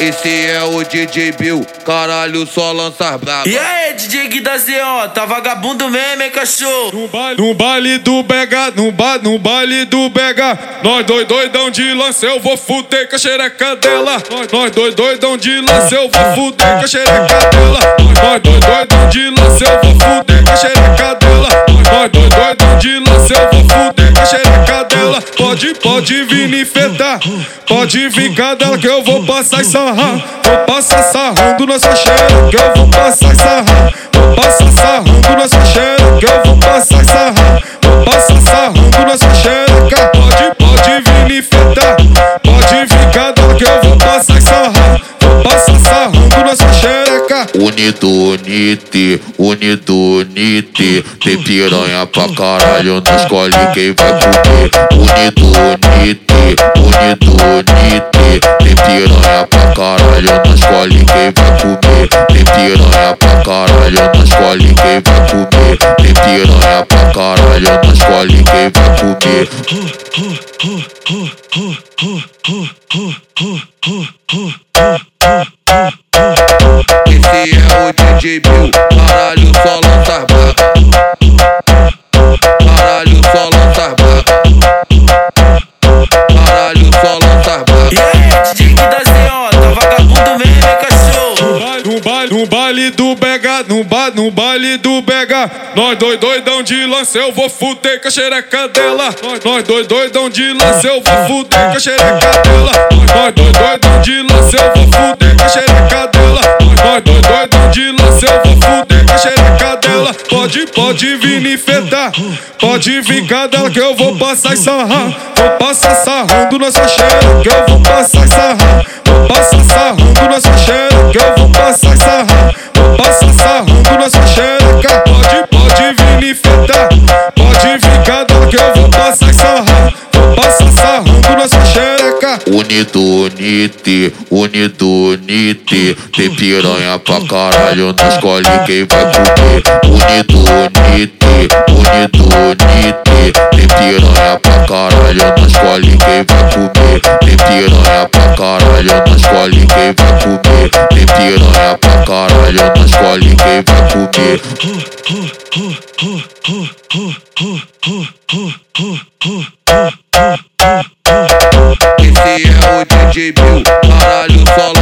Esse é o DJ Bill, caralho, só lança braba. E aí, DJ Gui da ZO, tá vagabundo mesmo, hein, cachorro? No baile, no baile do Bega, no, ba, no baile do Bega, nós dois doidão de lance, eu vou fuder com a xereca dela. Nós dois doidão de lance, eu vou fuder com a xereca dela. Nós dois Pode, pode vir me infetar, pode vir cadela que eu vou passar e sarrar. Vou passar sarrando na sua xereca, que eu vou passar e sarrar. Vou passar sarrando na sua xereca, que eu vou passar e sarrar. Vou passar sarrando na sua xereca. Pode, pode vir me infetar, pode vir cadela que eu vou passar e sarrar. Vou passar sarrando na sua xereca. Unido, unite, unido, unite. Tem piranha pra caralho, não escolhe quem vai comer. Unido, unite, unido, unite. Tem piranha pra caralho, não escolhe quem vai comer. Tem piranha pra caralho, não escolhe quem vai comer. Tem piranha pra caralho, não escolhe quem vai comer. O DJ Bill, caralho, só lança braba. Caralho, lança braba. Caralho, lança braba. E aí, DJ Gui da ZO, tá vagabundo mesmo, hein, cachorro? No baile, no baile do Bega, no, ba, no baile do Bega, nós dois doidão de lance, eu vou fuder com a xereca dela. Nós dois doidão de lance, eu vou fuder com a xereca dela. Nós dois doidão de lance, eu vou fuder com a xereca dela. Nós dois doidão de lance, dela. Pode, pode vir me infetar, pode vir cadela que eu vou passar e sarrar. Vou passar sarrando na sua xereca, que eu vou passar sarrar. Vou passar sarrando na sua xereca, que eu vou passar sarrar. Vou passar sarrando na sua xereca. Pode, pode vir me infetar, pode vir cadela que eu vou Unido, unite, unido, unite. Tem piranha pra caralho, não escolhe quem vai comer. Unido, unite, unido, unite. Tem piranha pra caralho, não escolhe quem vai comer. Tem piranha pra caralho, não escolhe quem vai comer. Tem piranha pra caralho, não escolhe quem vai comer. DJ Bill, caralho, só